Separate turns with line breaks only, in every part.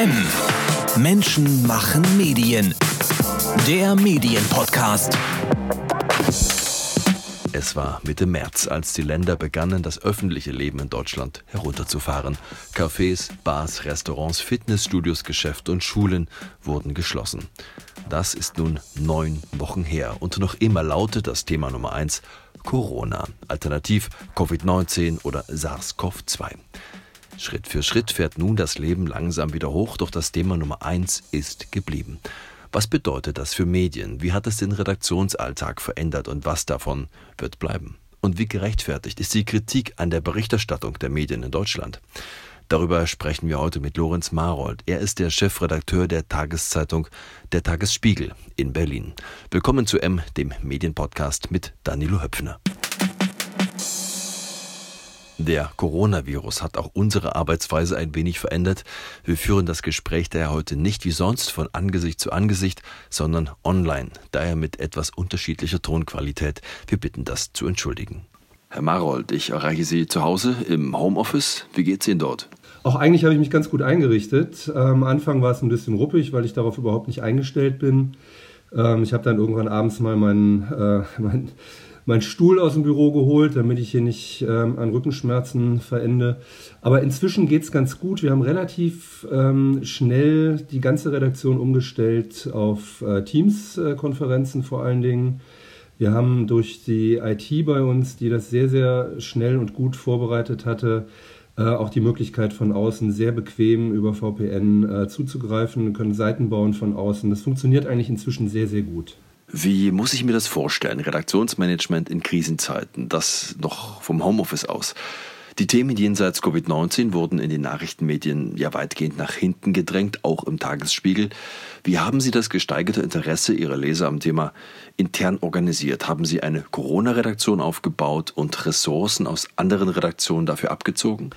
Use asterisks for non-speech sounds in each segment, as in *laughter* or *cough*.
M. Menschen machen Medien. Der Medienpodcast.
Es war Mitte März, als die Länder begannen, das öffentliche Leben in Deutschland herunterzufahren. Cafés, Bars, Restaurants, Fitnessstudios, Geschäfte und Schulen wurden geschlossen. Das ist nun neun Wochen her und noch immer lautet das Thema Nummer eins Corona, alternativ Covid-19 oder SARS-CoV-2. Schritt für Schritt fährt nun das Leben langsam wieder hoch, doch das Thema Nummer eins ist geblieben. Was bedeutet das für Medien? Wie hat es den Redaktionsalltag verändert und was davon wird bleiben? Und wie gerechtfertigt ist die Kritik an der Berichterstattung der Medien in Deutschland? Darüber sprechen wir heute mit Lorenz Marold. Er ist der Chefredakteur der Tageszeitung Der Tagesspiegel in Berlin. Willkommen zu M, dem Medienpodcast mit Danilo Höpfner. Der Coronavirus hat auch unsere Arbeitsweise ein wenig verändert. Wir führen das Gespräch daher heute nicht wie sonst von Angesicht zu Angesicht, sondern online, daher mit etwas unterschiedlicher Tonqualität. Wir bitten das zu entschuldigen. Herr Marold, ich erreiche Sie zu Hause im Homeoffice. Wie geht's Ihnen dort?
Auch eigentlich habe ich mich ganz gut eingerichtet. Am Anfang war es ein bisschen ruppig, weil ich darauf überhaupt nicht eingestellt bin. Ähm, ich habe dann irgendwann abends mal meinen, äh, *laughs* meinen meinen Stuhl aus dem Büro geholt, damit ich hier nicht ähm, an Rückenschmerzen verende. Aber inzwischen geht es ganz gut. Wir haben relativ ähm, schnell die ganze Redaktion umgestellt auf äh, Teams-Konferenzen vor allen Dingen. Wir haben durch die IT bei uns, die das sehr, sehr schnell und gut vorbereitet hatte, äh, auch die Möglichkeit von außen sehr bequem über VPN äh, zuzugreifen. Wir können Seiten bauen von außen. Das funktioniert eigentlich inzwischen sehr, sehr gut.
Wie muss ich mir das vorstellen? Redaktionsmanagement in Krisenzeiten, das noch vom Homeoffice aus. Die Themen jenseits Covid-19 wurden in den Nachrichtenmedien ja weitgehend nach hinten gedrängt, auch im Tagesspiegel. Wie haben Sie das gesteigerte Interesse Ihrer Leser am Thema intern organisiert? Haben Sie eine Corona-Redaktion aufgebaut und Ressourcen aus anderen Redaktionen dafür abgezogen?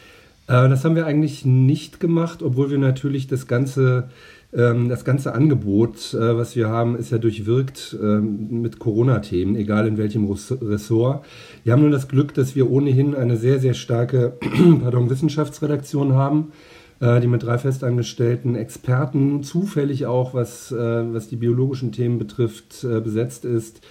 Äh, das haben wir eigentlich nicht gemacht, obwohl wir natürlich das ganze ähm, das ganze Angebot, äh, was wir haben, ist ja durchwirkt ähm, mit Corona-Themen, egal in welchem Ressort. Wir haben nur das Glück, dass wir ohnehin eine sehr, sehr starke *clears throat* pardon, Wissenschaftsredaktion haben, äh, die mit drei festangestellten Experten zufällig auch, was, äh, was die biologischen Themen betrifft, besetzt ist.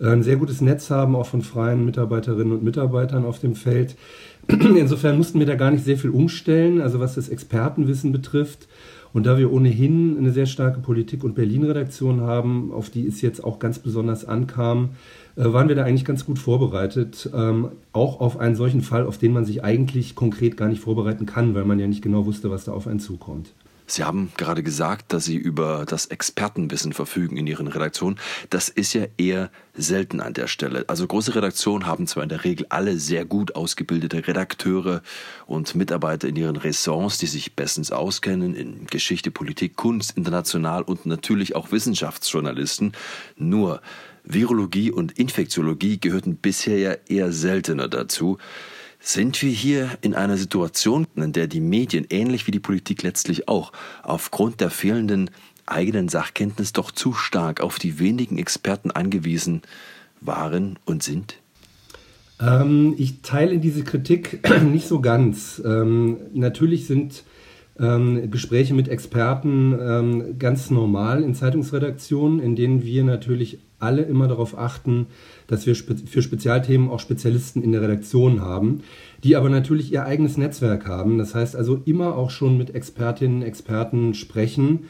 Ein sehr gutes Netz haben, auch von freien Mitarbeiterinnen und Mitarbeitern auf dem Feld. *clears throat* Insofern mussten wir da gar nicht sehr viel umstellen, also was das Expertenwissen betrifft. Und da wir ohnehin eine sehr starke Politik- und Berlin-Redaktion haben, auf die es jetzt auch ganz besonders ankam, äh, waren wir da eigentlich ganz gut vorbereitet. Ähm, auch auf einen solchen Fall, auf den man sich eigentlich konkret gar nicht vorbereiten kann, weil man ja nicht genau wusste, was da auf einen zukommt.
Sie haben gerade gesagt, dass Sie über das Expertenwissen verfügen in Ihren Redaktionen. Das ist ja eher selten an der Stelle. Also große Redaktionen haben zwar in der Regel alle sehr gut ausgebildete Redakteure und Mitarbeiter in ihren Ressorts, die sich bestens auskennen in Geschichte, Politik, Kunst, international und natürlich auch Wissenschaftsjournalisten. Nur Virologie und Infektiologie gehörten bisher ja eher seltener dazu. Sind wir hier in einer Situation, in der die Medien, ähnlich wie die Politik letztlich auch, aufgrund der fehlenden eigenen Sachkenntnis doch zu stark auf die wenigen Experten angewiesen waren und sind?
Ähm, ich teile diese Kritik *clears throat* nicht so ganz. Ähm, natürlich sind ähm, Gespräche mit Experten ähm, ganz normal in Zeitungsredaktionen, in denen wir natürlich alle immer darauf achten, dass wir für Spezialthemen auch Spezialisten in der Redaktion haben, die aber natürlich ihr eigenes Netzwerk haben. Das heißt also immer auch schon mit Expertinnen, Experten sprechen,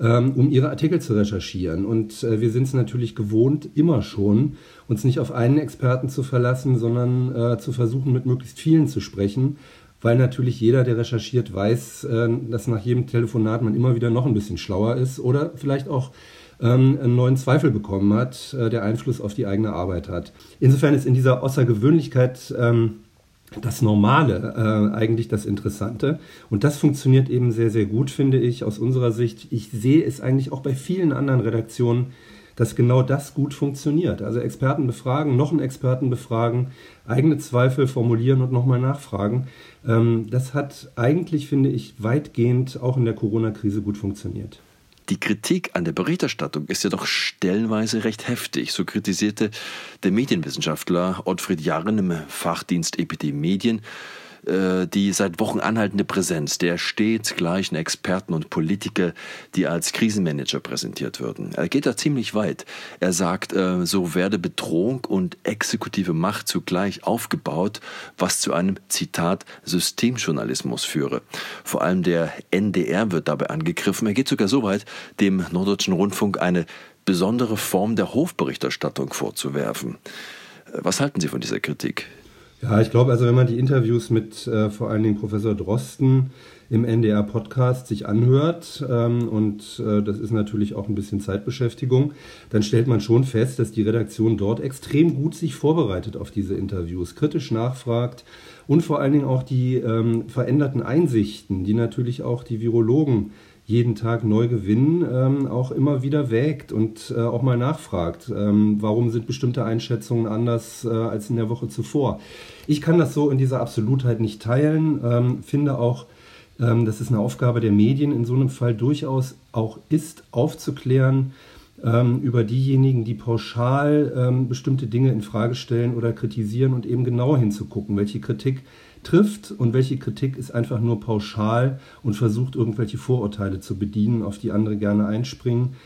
ähm, um ihre Artikel zu recherchieren. Und äh, wir sind es natürlich gewohnt, immer schon, uns nicht auf einen Experten zu verlassen, sondern äh, zu versuchen, mit möglichst vielen zu sprechen, weil natürlich jeder, der recherchiert, weiß, äh, dass nach jedem Telefonat man immer wieder noch ein bisschen schlauer ist oder vielleicht auch ähm, einen neuen Zweifel bekommen hat, äh, der Einfluss auf die eigene Arbeit hat. Insofern ist in dieser Außergewöhnlichkeit ähm, das Normale äh, eigentlich das Interessante. Und das funktioniert eben sehr, sehr gut, finde ich, aus unserer Sicht. Ich sehe es eigentlich auch bei vielen anderen Redaktionen, dass genau das gut funktioniert. Also Experten befragen, noch einen Experten befragen, eigene Zweifel formulieren und nochmal nachfragen. Ähm, das hat eigentlich, finde ich, weitgehend auch in der Corona-Krise gut funktioniert.
Die Kritik an der Berichterstattung ist ja doch stellenweise recht heftig. So kritisierte der Medienwissenschaftler Ottfried Jarren im Fachdienst EPD Medien äh, die seit Wochen anhaltende Präsenz der stets gleichen Experten und Politiker, die als Krisenmanager präsentiert würden. Er geht da ziemlich weit. Er sagt, äh, so werde Bedrohung und exekutive Macht zugleich aufgebaut, was zu einem Zitat Systemjournalismus führe. Vor allem der NDR wird dabei angegriffen. Er geht sogar so weit, dem Norddeutschen Rundfunk eine besondere Form der Hofberichterstattung vorzuwerfen. Was halten Sie von dieser Kritik?
Ja, ich glaube, also wenn man die Interviews mit äh, vor allen Dingen Professor Drosten im NDR-Podcast sich anhört, ähm, und äh, das ist natürlich auch ein bisschen Zeitbeschäftigung, dann stellt man schon fest, dass die Redaktion dort extrem gut sich vorbereitet auf diese Interviews, kritisch nachfragt und vor allen Dingen auch die ähm, veränderten Einsichten, die natürlich auch die Virologen jeden Tag neu gewinnen, ähm, auch immer wieder wägt und äh, auch mal nachfragt, ähm, warum sind bestimmte Einschätzungen anders äh, als in der Woche zuvor. Ich kann das so in dieser Absolutheit nicht teilen, ähm, finde auch, ähm, dass es eine Aufgabe der Medien in so einem Fall durchaus auch ist, aufzuklären ähm, über diejenigen, die pauschal ähm, bestimmte Dinge in Frage stellen oder kritisieren und eben genau hinzugucken, welche Kritik trifft und welche Kritik ist einfach nur pauschal und versucht irgendwelche Vorurteile zu bedienen, auf die andere gerne einspringen.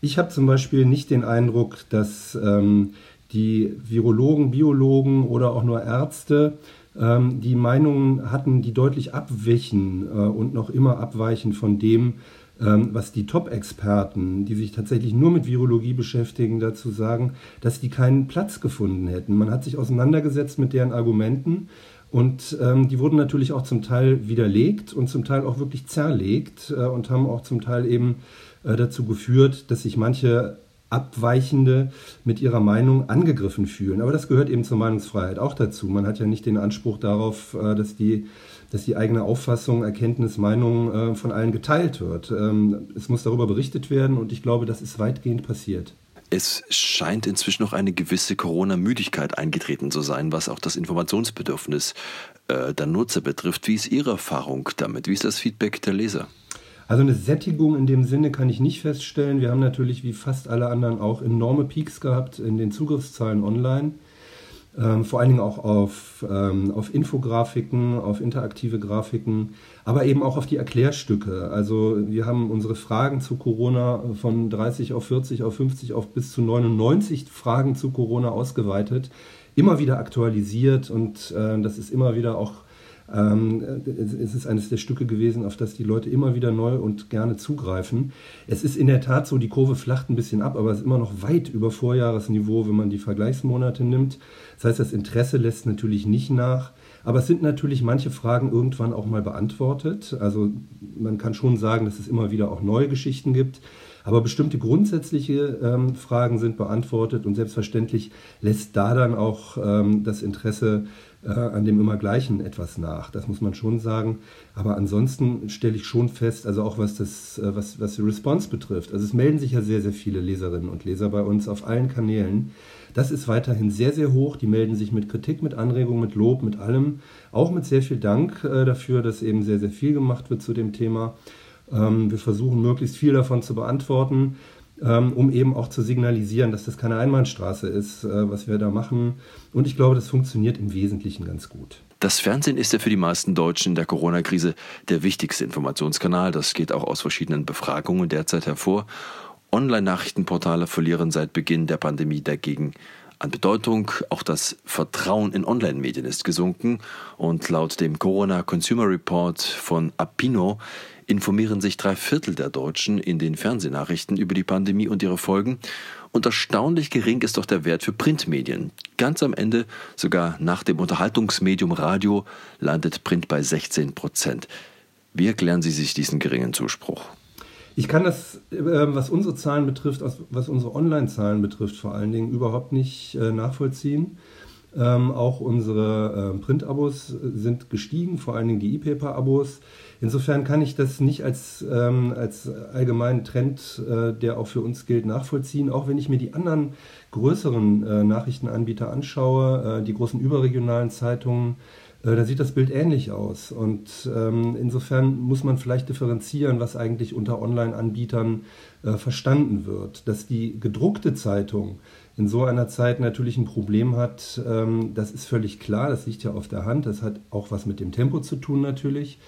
Ich habe zum Beispiel nicht den Eindruck, dass ähm, die Virologen, Biologen oder auch nur Ärzte ähm, die Meinungen hatten, die deutlich abwichen äh, und noch immer abweichen von dem, ähm, was die Top-Experten, die sich tatsächlich nur mit Virologie beschäftigen, dazu sagen, dass die keinen Platz gefunden hätten. Man hat sich auseinandergesetzt mit deren Argumenten und ähm, die wurden natürlich auch zum Teil widerlegt und zum Teil auch wirklich zerlegt äh, und haben auch zum Teil eben äh, dazu geführt, dass sich manche Abweichende mit ihrer Meinung angegriffen fühlen. Aber das gehört eben zur Meinungsfreiheit auch dazu. Man hat ja nicht den Anspruch darauf, äh, dass die, dass die eigene Auffassung, Erkenntnis, Meinung äh, von allen geteilt wird. Ähm, es muss darüber berichtet werden und ich glaube, das ist weitgehend passiert.
Es scheint inzwischen noch eine gewisse Corona-Müdigkeit eingetreten zu sein, was auch das Informationsbedürfnis äh, der Nutzer betrifft. Wie ist Ihre Erfahrung damit? Wie ist das Feedback der Leser?
Also eine Sättigung in dem Sinne kann ich nicht feststellen. Wir haben natürlich wie fast alle anderen auch enorme Peaks gehabt in den Zugriffszahlen online ähm, vor allen Dingen auch auf, ähm, auf Infografiken, auf interaktive Grafiken, aber eben auch auf die Erklärstücke. Also wir haben unsere Fragen zu Corona von 30 auf 40 auf 50 auf bis zu 99 Fragen zu Corona ausgeweitet, immer wieder aktualisiert und äh, das ist immer wieder auch ähm, es ist eines der Stücke gewesen, auf das die Leute immer wieder neu und gerne zugreifen. Es ist in der Tat so, die Kurve flacht ein bisschen ab, aber es ist immer noch weit über Vorjahresniveau, wenn man die Vergleichsmonate nimmt. Das heißt, das Interesse lässt natürlich nicht nach. Aber es sind natürlich manche Fragen irgendwann auch mal beantwortet. Also man kann schon sagen, dass es immer wieder auch neue Geschichten gibt. Aber bestimmte grundsätzliche ähm, Fragen sind beantwortet und selbstverständlich lässt da dann auch ähm, das Interesse äh, an dem immer Gleichen etwas nach. Das muss man schon sagen. Aber ansonsten stelle ich schon fest, also auch was das, äh, was, was die Response betrifft. Also es melden sich ja sehr, sehr viele Leserinnen und Leser bei uns auf allen Kanälen. Das ist weiterhin sehr, sehr hoch. Die melden sich mit Kritik, mit Anregung, mit Lob, mit allem. Auch mit sehr viel Dank äh, dafür, dass eben sehr, sehr viel gemacht wird zu dem Thema. Ähm, wir versuchen möglichst viel davon zu beantworten, um eben auch zu signalisieren, dass das keine Einbahnstraße ist, äh, was wir da machen. Und ich glaube, das funktioniert im Wesentlichen ganz gut.
Das Fernsehen ist ja für die meisten Deutschen in der Corona-Krise der wichtigste Informationskanal. Das geht auch aus verschiedenen Befragungen derzeit hervor. Online-Nachrichtenportale verlieren seit Beginn der Pandemie dagegen an Bedeutung. Auch das Vertrauen in Online-Medien ist gesunken. Und laut dem Corona Consumer Report von Apino informieren sich drei Viertel der Deutschen in den Fernsehnachrichten über die Pandemie und ihre Folgen. Und erstaunlich gering ist doch der Wert für Printmedien. Ganz am Ende, sogar nach dem Unterhaltungsmedium Radio, landet Print bei 16 Prozent. Wie erklären Sie sich diesen geringen Zuspruch?
Ich kann das, äh, was unsere Zahlen betrifft, was unsere Online-Zahlen betrifft, vor allen Dingen überhaupt nicht äh, nachvollziehen. Ähm, auch unsere äh, Print-Abos sind gestiegen, vor allen Dingen die E-Paper-Abos. Insofern kann ich das nicht als, ähm, als allgemeinen Trend, äh, der auch für uns gilt, nachvollziehen. Auch wenn ich mir die anderen größeren äh, Nachrichtenanbieter anschaue, äh, die großen überregionalen Zeitungen, äh, da sieht das Bild ähnlich aus. Und ähm, insofern muss man vielleicht differenzieren, was eigentlich unter Online-Anbietern äh, verstanden wird. Dass die gedruckte Zeitung in so einer Zeit natürlich ein Problem hat, ähm, das ist völlig klar, das liegt ja auf der Hand, das hat auch was mit dem Tempo zu tun natürlich.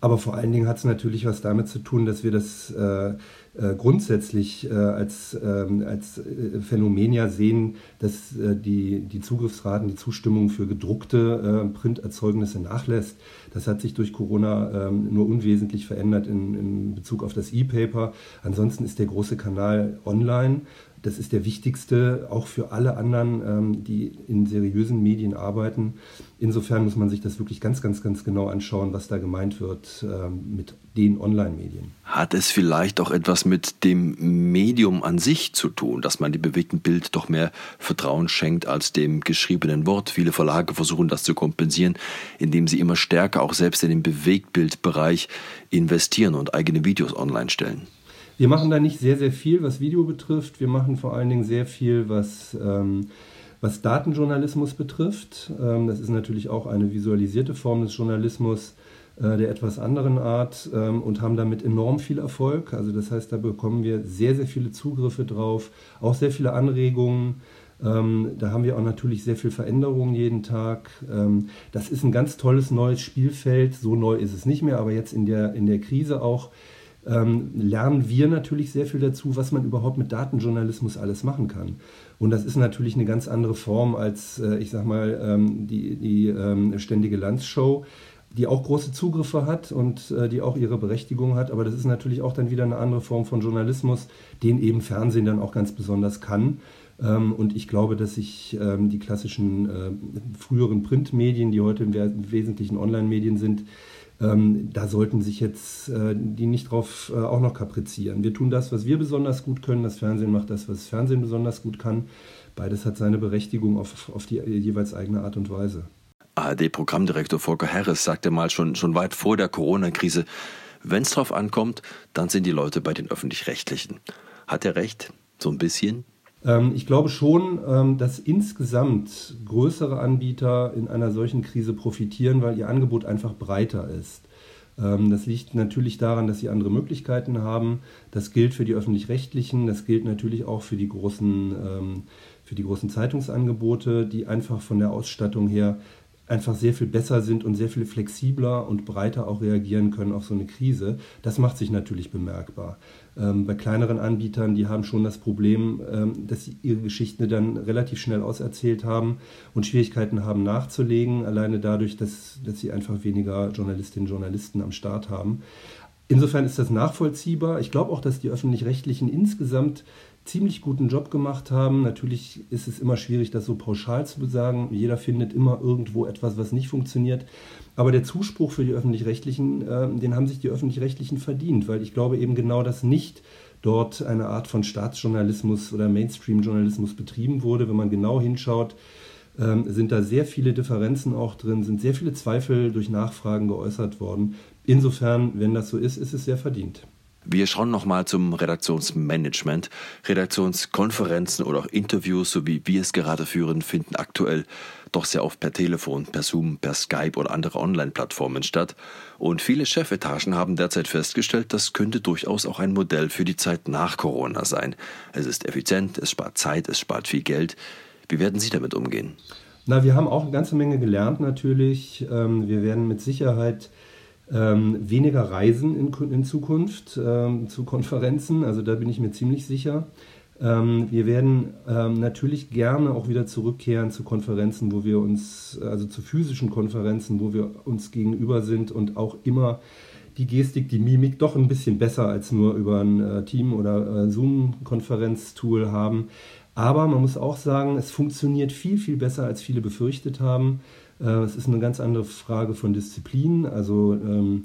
Aber vor allen Dingen hat es natürlich was damit zu tun, dass wir das äh, äh, grundsätzlich äh, als, ähm, als äh, Phänomen ja sehen, dass äh, die, die Zugriffsraten, die Zustimmung für gedruckte äh, Printerzeugnisse nachlässt. Das hat sich durch Corona ähm, nur unwesentlich verändert in, in Bezug auf das E-Paper. Ansonsten ist der große Kanal online das ist der wichtigste, auch für alle anderen, ähm, die in seriösen Medien arbeiten. Insofern muss man sich das wirklich ganz, ganz, ganz genau anschauen, was da gemeint wird ähm, mit den Online-Medien.
Hat es vielleicht auch etwas mit dem Medium an sich zu tun, dass man dem bewegten Bild doch mehr Vertrauen schenkt als dem geschriebenen Wort? Viele Verlage versuchen das zu kompensieren, indem sie immer stärker auch selbst in den Bewegtbildbereich investieren und eigene Videos online stellen.
Wir machen da nicht sehr, sehr viel, was Video betrifft. Wir machen vor allen Dingen sehr viel, was, ähm, was Datenjournalismus betrifft. Ähm, das ist natürlich auch eine visualisierte Form des Journalismus äh, der etwas anderen Art ähm, und haben damit enorm viel Erfolg. Also das heißt, da bekommen wir sehr, sehr viele Zugriffe drauf, auch sehr viele Anregungen. Ähm, da haben wir auch natürlich sehr viel Veränderungen jeden Tag. Ähm, das ist ein ganz tolles neues Spielfeld. So neu ist es nicht mehr, aber jetzt in der, in der Krise auch ähm, lernen wir natürlich sehr viel dazu, was man überhaupt mit Datenjournalismus alles machen kann. Und das ist natürlich eine ganz andere Form als, äh, ich sag mal, ähm, die, die ähm, ständige Landshow, die auch große Zugriffe hat und äh, die auch ihre Berechtigung hat. Aber das ist natürlich auch dann wieder eine andere Form von Journalismus, den eben Fernsehen dann auch ganz besonders kann. Ähm, und ich glaube, dass sich ähm, die klassischen äh, früheren Printmedien, die heute im Wesentlichen Online-Medien sind, ähm, da sollten sich jetzt äh, die nicht drauf äh, auch noch kaprizieren. Wir tun das, was wir besonders gut können. Das Fernsehen macht das, was das Fernsehen besonders gut kann. Beides hat seine Berechtigung auf, auf die jeweils eigene Art und Weise.
ARD-Programmdirektor Volker Harris sagte mal schon, schon weit vor der Corona-Krise, wenn es drauf ankommt, dann sind die Leute bei den Öffentlich-Rechtlichen. Hat er recht? So ein bisschen?
Ähm, ich glaube schon, ähm, dass insgesamt größere Anbieter in einer solchen Krise profitieren, weil ihr Angebot einfach breiter ist. Ähm, das liegt natürlich daran, dass sie andere Möglichkeiten haben. Das gilt für die öffentlich-rechtlichen, das gilt natürlich auch für die großen, für die großen Zeitungsangebote, die einfach von der Ausstattung her einfach sehr viel besser sind und sehr viel flexibler und breiter auch reagieren können auf so eine Krise. Das macht sich natürlich bemerkbar. Ähm, bei kleineren Anbietern, die haben schon das Problem, ähm, dass sie ihre Geschichten dann relativ schnell auserzählt haben und Schwierigkeiten haben nachzulegen, alleine dadurch, dass, dass sie einfach weniger Journalistinnen und Journalisten am Start haben. Insofern ist das nachvollziehbar. Ich glaube auch, dass die öffentlich-rechtlichen insgesamt ziemlich guten Job gemacht haben. Natürlich ist es immer schwierig, das so pauschal zu sagen. Jeder findet immer irgendwo etwas, was nicht funktioniert. Aber der Zuspruch für die öffentlich-rechtlichen, äh, den haben sich die öffentlich-rechtlichen verdient, weil ich glaube eben genau, dass nicht dort eine Art von Staatsjournalismus oder Mainstream-Journalismus betrieben wurde. Wenn man genau hinschaut, ähm, sind da sehr viele Differenzen auch drin, sind sehr viele Zweifel durch Nachfragen geäußert worden. Insofern, wenn das so ist, ist es sehr verdient.
Wir schauen nochmal zum Redaktionsmanagement. Redaktionskonferenzen oder auch Interviews, so wie wir es gerade führen, finden aktuell doch sehr oft per Telefon, per Zoom, per Skype oder andere Online-Plattformen statt. Und viele Chefetagen haben derzeit festgestellt, das könnte durchaus auch ein Modell für die Zeit nach Corona sein. Es ist effizient, es spart Zeit, es spart viel Geld. Wie werden Sie damit umgehen?
Na, wir haben auch eine ganze Menge gelernt natürlich. Ähm, wir werden mit Sicherheit ähm, weniger Reisen in, in Zukunft ähm, zu Konferenzen, also da bin ich mir ziemlich sicher. Ähm, wir werden ähm, natürlich gerne auch wieder zurückkehren zu Konferenzen, wo wir uns, also zu physischen Konferenzen, wo wir uns gegenüber sind und auch immer die Gestik, die Mimik doch ein bisschen besser als nur über ein äh, Team- oder äh, Zoom-Konferenztool haben. Aber man muss auch sagen, es funktioniert viel, viel besser, als viele befürchtet haben. Äh, es ist eine ganz andere Frage von Disziplin. Also ähm,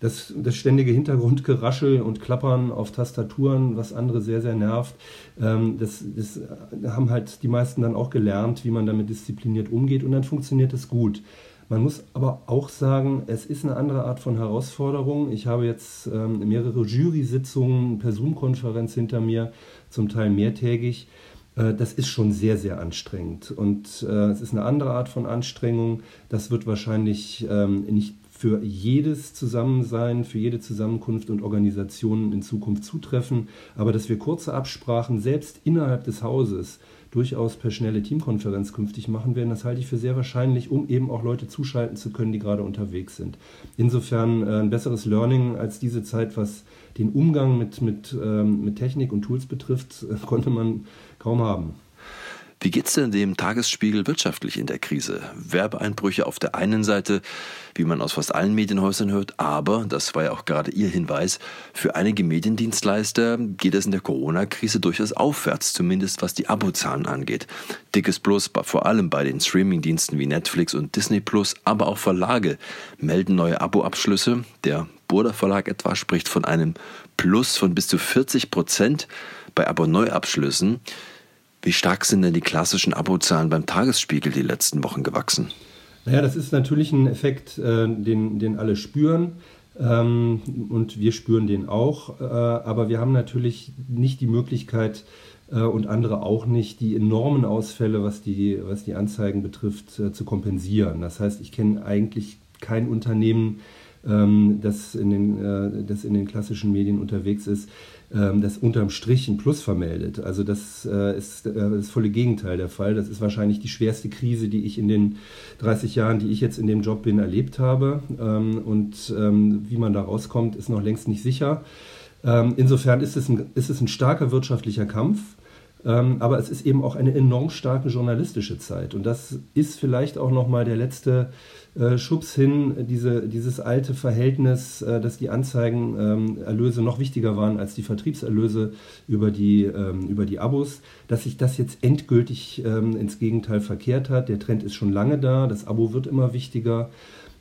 das, das ständige Hintergrundgeraschel und Klappern auf Tastaturen, was andere sehr, sehr nervt, ähm, das, das haben halt die meisten dann auch gelernt, wie man damit diszipliniert umgeht und dann funktioniert es gut. Man muss aber auch sagen, es ist eine andere Art von Herausforderung. Ich habe jetzt ähm, mehrere Jury-Sitzungen per Zoom-Konferenz hinter mir, zum Teil mehrtägig. Äh, das ist schon sehr, sehr anstrengend. Und äh, es ist eine andere Art von Anstrengung. Das wird wahrscheinlich ähm, nicht für jedes Zusammensein, für jede Zusammenkunft und Organisation in Zukunft zutreffen. Aber dass wir kurze Absprachen selbst innerhalb des Hauses durchaus per schnelle Teamkonferenz künftig machen werden, das halte ich für sehr wahrscheinlich, um eben auch Leute zuschalten zu können, die gerade unterwegs sind. Insofern äh, ein besseres Learning als diese Zeit, was den Umgang mit, mit, ähm, mit Technik und Tools betrifft, *laughs* konnte man kaum haben.
Wie geht's denn dem Tagesspiegel wirtschaftlich in der Krise? Werbeeinbrüche auf der einen Seite, wie man aus fast allen Medienhäusern hört, aber, das war ja auch gerade Ihr Hinweis, für einige Mediendienstleister geht es in der Corona-Krise durchaus aufwärts, zumindest was die Abozahlen angeht. Dickes Plus, vor allem bei den Streamingdiensten wie Netflix und Disney Plus, aber auch Verlage melden neue Abo-Abschlüsse. Der Burda Verlag etwa spricht von einem Plus von bis zu 40 Prozent bei Abo-Neuabschlüssen. Wie stark sind denn die klassischen Abozahlen beim Tagesspiegel die letzten Wochen gewachsen?
Naja, das ist natürlich ein Effekt, äh, den, den alle spüren. Ähm, und wir spüren den auch. Äh, aber wir haben natürlich nicht die Möglichkeit äh, und andere auch nicht, die enormen Ausfälle, was die, was die Anzeigen betrifft, zu kompensieren. Das heißt, ich kenne eigentlich kein Unternehmen, ähm, das, in den, das in den klassischen Medien unterwegs ist, ähm, das unterm Strich ein Plus vermeldet. Also das äh, ist äh, das volle Gegenteil der Fall. Das ist wahrscheinlich die schwerste Krise, die ich in den 30 Jahren, die ich jetzt in dem Job bin, erlebt habe. Ähm, und ähm, wie man da rauskommt, ist noch längst nicht sicher. Insofern ist es ein, ist es ein starker wirtschaftlicher Kampf. Aber es ist eben auch eine enorm starke journalistische Zeit. Und das ist vielleicht auch nochmal der letzte äh, Schubs hin, diese, dieses alte Verhältnis, äh, dass die Anzeigenerlöse noch wichtiger waren als die Vertriebserlöse über die, ähm, über die Abos, dass sich das jetzt endgültig ähm, ins Gegenteil verkehrt hat. Der Trend ist schon lange da, das Abo wird immer wichtiger.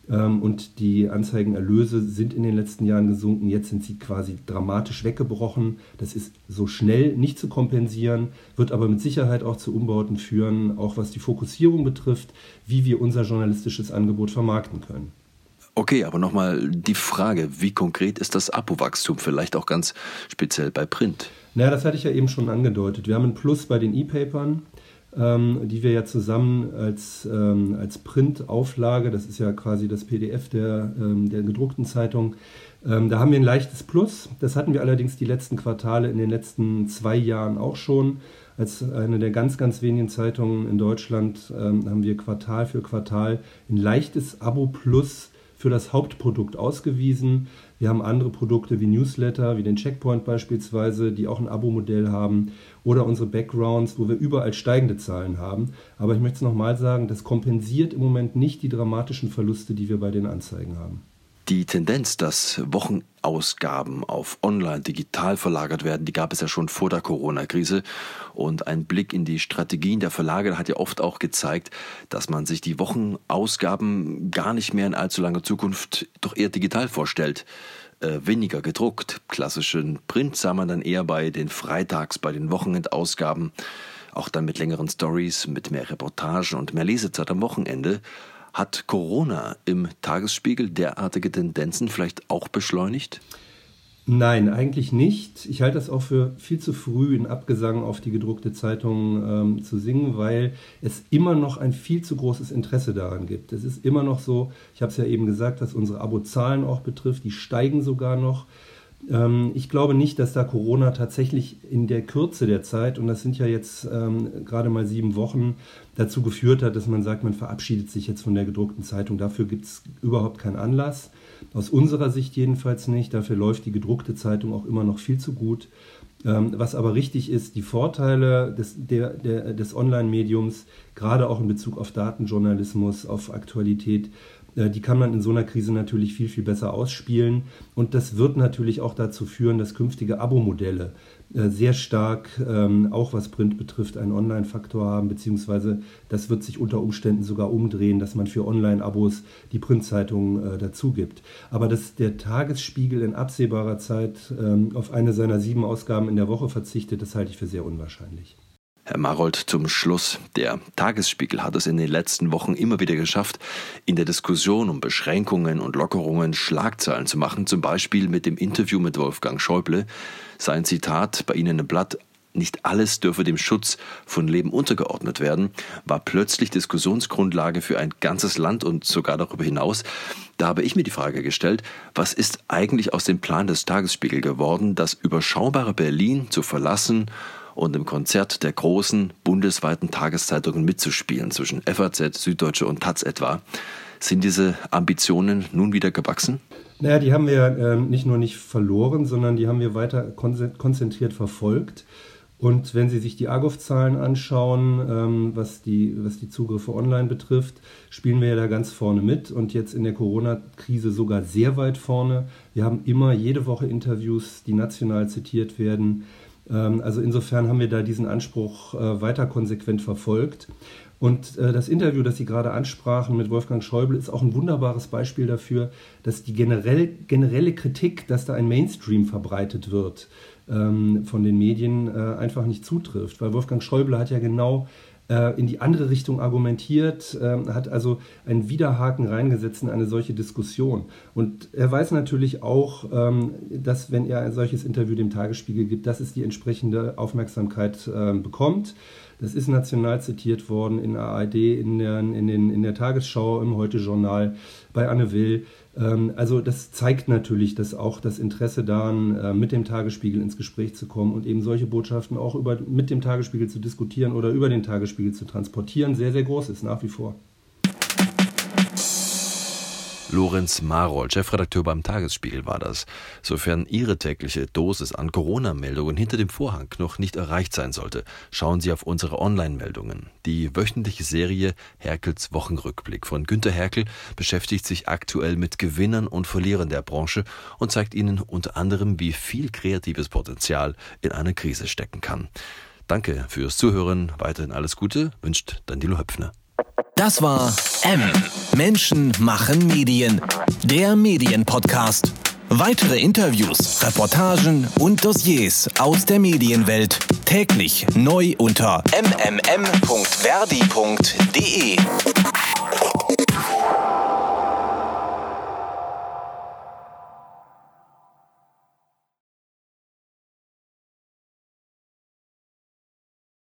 Ähm, und die Anzeigenerlöse sind in den letzten Jahren gesunken. Jetzt sind sie quasi dramatisch weggebrochen. Das ist so schnell nicht zu kompensieren, wird aber mit Sicherheit auch zu Umbauten führen, auch was die Fokussierung betrifft, wie wir unser journalistisches Angebot vermarkten können.
Okay, aber nochmal die Frage, wie konkret ist das Abo-Wachstum, vielleicht auch ganz speziell bei Print?
Naja, das hatte ich ja eben schon angedeutet. Wir haben ein Plus bei den E-Papern ähm, die wir ja zusammen als, ähm, als Printauflage, das ist ja quasi das PDF der, ähm, der gedruckten Zeitung, ähm, da haben wir ein leichtes Plus. Das hatten wir allerdings die letzten Quartale in den letzten zwei Jahren auch schon. Als eine der ganz, ganz wenigen Zeitungen in Deutschland ähm, haben wir Quartal für Quartal ein leichtes Abo Plus für das Hauptprodukt ausgewiesen. Wir haben andere Produkte wie Newsletter, wie den Checkpoint beispielsweise, die auch ein Abo-Modell haben oder unsere Backgrounds, wo wir überall steigende Zahlen haben. Aber ich möchte es nochmal sagen, das kompensiert im Moment nicht die dramatischen Verluste, die wir bei den Anzeigen haben.
Die Tendenz, dass Wochenausgaben auf online digital verlagert werden, die gab es ja schon vor der Corona-Krise. Und ein Blick in die Strategien der Verlage hat ja oft auch gezeigt, dass man sich die Wochenausgaben gar nicht mehr in allzu langer Zukunft doch eher digital vorstellt. Äh, weniger gedruckt. Klassischen Print sah man dann eher bei den Freitags, bei den Wochenendausgaben. Auch dann mit längeren Stories, mit mehr Reportagen und mehr Lesezeit am Wochenende. Hat Corona im Tagesspiegel derartige Tendenzen vielleicht auch beschleunigt?
Nein, eigentlich nicht. Ich halte das auch für viel zu früh, in Abgesang auf die gedruckte Zeitung ähm, zu singen, weil es immer noch ein viel zu großes Interesse daran gibt. Es ist immer noch so, ich habe es ja eben gesagt, was unsere Abozahlen auch betrifft, die steigen sogar noch. Ähm, ich glaube nicht, dass da Corona tatsächlich in der Kürze der Zeit, und das sind ja jetzt ähm, gerade mal sieben Wochen, dazu geführt hat, dass man sagt, man verabschiedet sich jetzt von der gedruckten Zeitung. Dafür gibt es überhaupt keinen Anlass. Aus unserer Sicht jedenfalls nicht. Dafür läuft die gedruckte Zeitung auch immer noch viel zu gut. Ähm, was aber richtig ist, die Vorteile des, des Online-Mediums, gerade auch in Bezug auf Datenjournalismus, auf Aktualität, die kann man in so einer Krise natürlich viel, viel besser ausspielen. Und das wird natürlich auch dazu führen, dass künftige Abo-Modelle äh, sehr stark, ähm, auch was Print betrifft, einen Online-Faktor haben, beziehungsweise das wird sich unter Umständen sogar umdrehen, dass man für Online-Abos die Printzeitung äh, dazu gibt. Aber dass der Tagesspiegel in absehbarer Zeit ähm, auf eine seiner sieben Ausgaben in der Woche verzichtet, das halte ich für sehr unwahrscheinlich.
Herr Marold, zum Schluss. Der Tagesspiegel hat es in den letzten Wochen immer wieder geschafft, in der Diskussion um Beschränkungen und Lockerungen Schlagzeilen zu machen, zum Beispiel mit dem Interview mit Wolfgang Schäuble. Sein Zitat bei Ihnen im Blatt, nicht alles dürfe dem Schutz von Leben untergeordnet werden, war plötzlich Diskussionsgrundlage für ein ganzes Land und sogar darüber hinaus. Da habe ich mir die Frage gestellt, was ist eigentlich aus dem Plan des Tagesspiegel geworden, das überschaubare Berlin zu verlassen und im Konzert der großen bundesweiten Tageszeitungen mitzuspielen, zwischen FAZ, Süddeutsche und Taz etwa. Sind diese Ambitionen nun wieder gewachsen?
Naja, die haben wir äh, nicht nur nicht verloren, sondern die haben wir weiter konzentriert verfolgt. Und wenn Sie sich die Argov-Zahlen anschauen, ähm, was, die, was die Zugriffe online betrifft, spielen wir ja da ganz vorne mit und jetzt in der Corona-Krise sogar sehr weit vorne. Wir haben immer jede Woche Interviews, die national zitiert werden. Ähm, also insofern haben wir da diesen Anspruch äh, weiter konsequent verfolgt. Und äh, das Interview, das Sie gerade ansprachen mit Wolfgang Schäuble, ist auch ein wunderbares Beispiel dafür, dass die generell, generelle Kritik, dass da ein Mainstream verbreitet wird ähm, von den Medien, äh, einfach nicht zutrifft. Weil Wolfgang Schäuble hat ja genau in die andere Richtung argumentiert, ähm, hat also einen Widerhaken reingesetzt in eine solche Diskussion. Und er weiß natürlich auch, ähm, dass wenn er ein solches Interview dem Tagesspiegel gibt, dass es die entsprechende Aufmerksamkeit ähm, bekommt. Das ist national zitiert worden in ARD, in der, in, den, in der Tagesschau, im Heute-Journal, bei Anne Will. Ähm, also das zeigt natürlich, dass auch das Interesse daran, äh, mit dem Tagesspiegel ins Gespräch zu kommen und eben solche Botschaften auch über, mit dem Tagesspiegel zu diskutieren oder über den Tagesspiegel zu transportieren, sehr, sehr groß ist nach wie vor.
Lorenz Marold, Chefredakteur beim Tagesspiegel war das. Sofern Ihre tägliche Dosis an Corona-Meldungen hinter dem Vorhang noch nicht erreicht sein sollte, schauen Sie auf unsere Online-Meldungen. Die wöchentliche Serie Herkels Wochenrückblick von Günter Herkel beschäftigt sich aktuell mit Gewinnern und Verlierern der Branche und zeigt Ihnen unter anderem, wie viel kreatives Potenzial in einer Krise stecken kann. Danke fürs Zuhören. Weiterhin alles Gute, wünscht Danilo Höpfner.
Das war M. Menschen machen Medien. Der Medienpodcast. Weitere Interviews, Reportagen und Dossiers aus der Medienwelt täglich neu unter mmm.verdi.de.